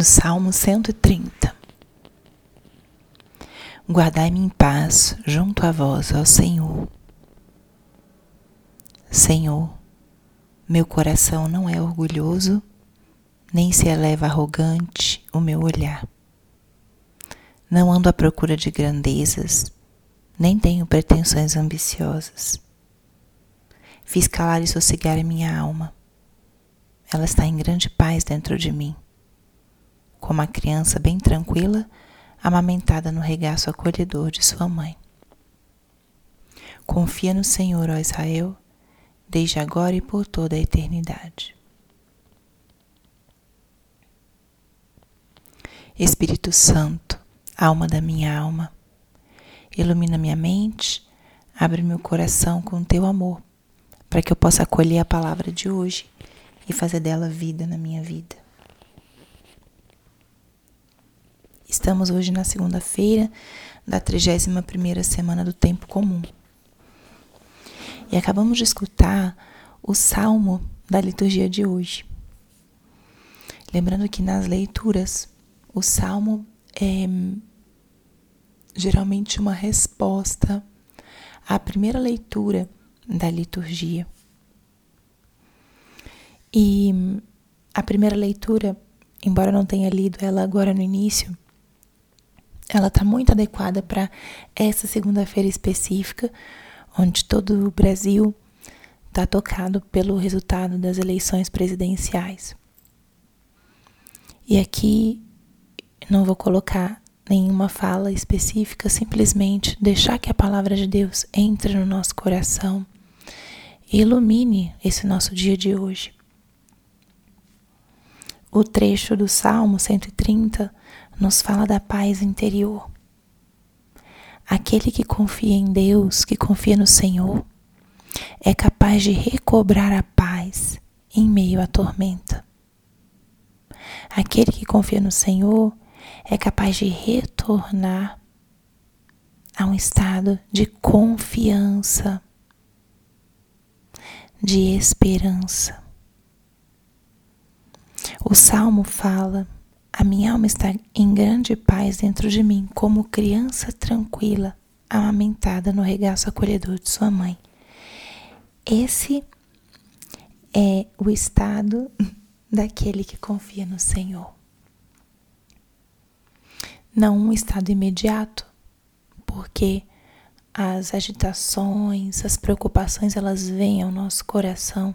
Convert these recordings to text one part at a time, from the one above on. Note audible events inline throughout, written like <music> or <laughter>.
do Salmo 130. Guardai-me em paz junto a vós, ó Senhor. Senhor, meu coração não é orgulhoso, nem se eleva arrogante o meu olhar. Não ando à procura de grandezas, nem tenho pretensões ambiciosas. Fiz calar e sossegar a minha alma. Ela está em grande paz dentro de mim como a criança bem tranquila, amamentada no regaço acolhedor de sua mãe. Confia no Senhor, ó Israel, desde agora e por toda a eternidade. Espírito Santo, alma da minha alma, ilumina minha mente, abre meu coração com teu amor, para que eu possa acolher a palavra de hoje e fazer dela vida na minha vida. Estamos hoje na segunda-feira da 31ª semana do tempo comum. E acabamos de escutar o salmo da liturgia de hoje. Lembrando que nas leituras o salmo é geralmente uma resposta à primeira leitura da liturgia. E a primeira leitura, embora eu não tenha lido ela agora no início, ela está muito adequada para essa segunda-feira específica, onde todo o Brasil está tocado pelo resultado das eleições presidenciais. E aqui não vou colocar nenhuma fala específica, simplesmente deixar que a palavra de Deus entre no nosso coração e ilumine esse nosso dia de hoje. O trecho do Salmo 130 nos fala da paz interior. Aquele que confia em Deus, que confia no Senhor, é capaz de recobrar a paz em meio à tormenta. Aquele que confia no Senhor é capaz de retornar a um estado de confiança, de esperança. O salmo fala a minha alma está em grande paz dentro de mim, como criança tranquila, amamentada no regaço acolhedor de sua mãe. Esse é o estado <laughs> daquele que confia no Senhor. Não um estado imediato, porque as agitações, as preocupações, elas vêm ao nosso coração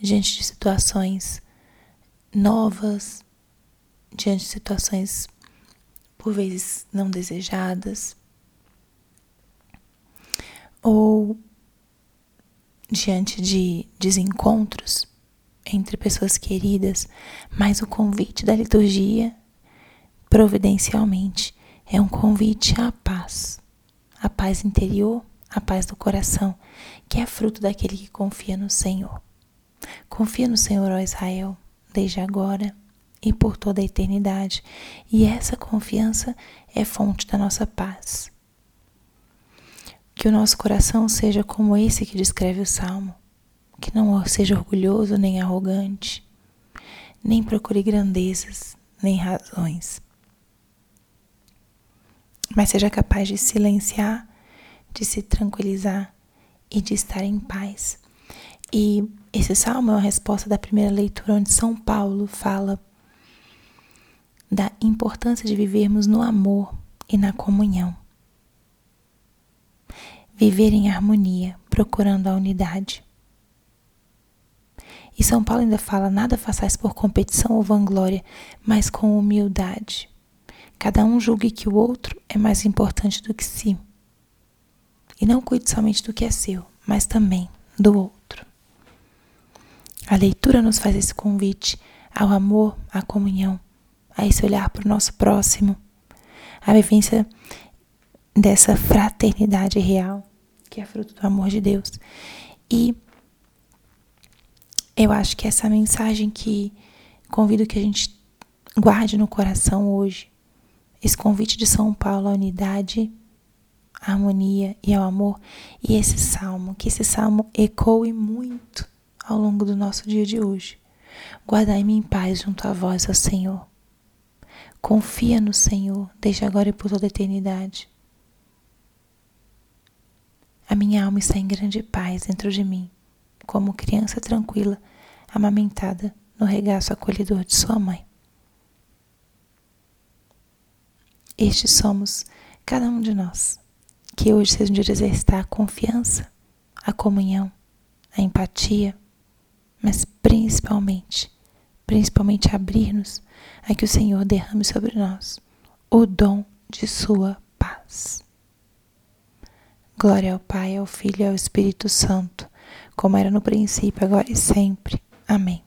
diante de situações novas, diante de situações por vezes não desejadas ou diante de desencontros entre pessoas queridas, mas o convite da liturgia, providencialmente, é um convite à paz, à paz interior, à paz do coração, que é fruto daquele que confia no Senhor. Confia no Senhor, ó Israel, desde agora e por toda a eternidade. E essa confiança é fonte da nossa paz. Que o nosso coração seja como esse que descreve o Salmo, que não seja orgulhoso nem arrogante, nem procure grandezas, nem razões, mas seja capaz de silenciar, de se tranquilizar e de estar em paz. E esse salmo é uma resposta da primeira leitura, onde São Paulo fala da importância de vivermos no amor e na comunhão. Viver em harmonia, procurando a unidade. E São Paulo ainda fala: nada façais por competição ou vanglória, mas com humildade. Cada um julgue que o outro é mais importante do que si. E não cuide somente do que é seu, mas também do outro. A leitura nos faz esse convite ao amor, à comunhão a esse olhar para o nosso próximo, a vivência dessa fraternidade real, que é fruto do amor de Deus. E eu acho que essa mensagem que convido que a gente guarde no coração hoje, esse convite de São Paulo à unidade, à harmonia e ao amor, e esse salmo, que esse salmo ecoe muito ao longo do nosso dia de hoje. Guardai-me em paz junto a vós, ó Senhor. Confia no Senhor, desde agora e por toda a eternidade. A minha alma está em grande paz dentro de mim, como criança tranquila, amamentada no regaço acolhedor de sua mãe. Estes somos cada um de nós. Que hoje seja um dia de exercitar a confiança, a comunhão, a empatia, mas principalmente, principalmente abrir-nos a que o Senhor derrame sobre nós o dom de Sua paz. Glória ao Pai, ao Filho e ao Espírito Santo, como era no princípio, agora e sempre. Amém.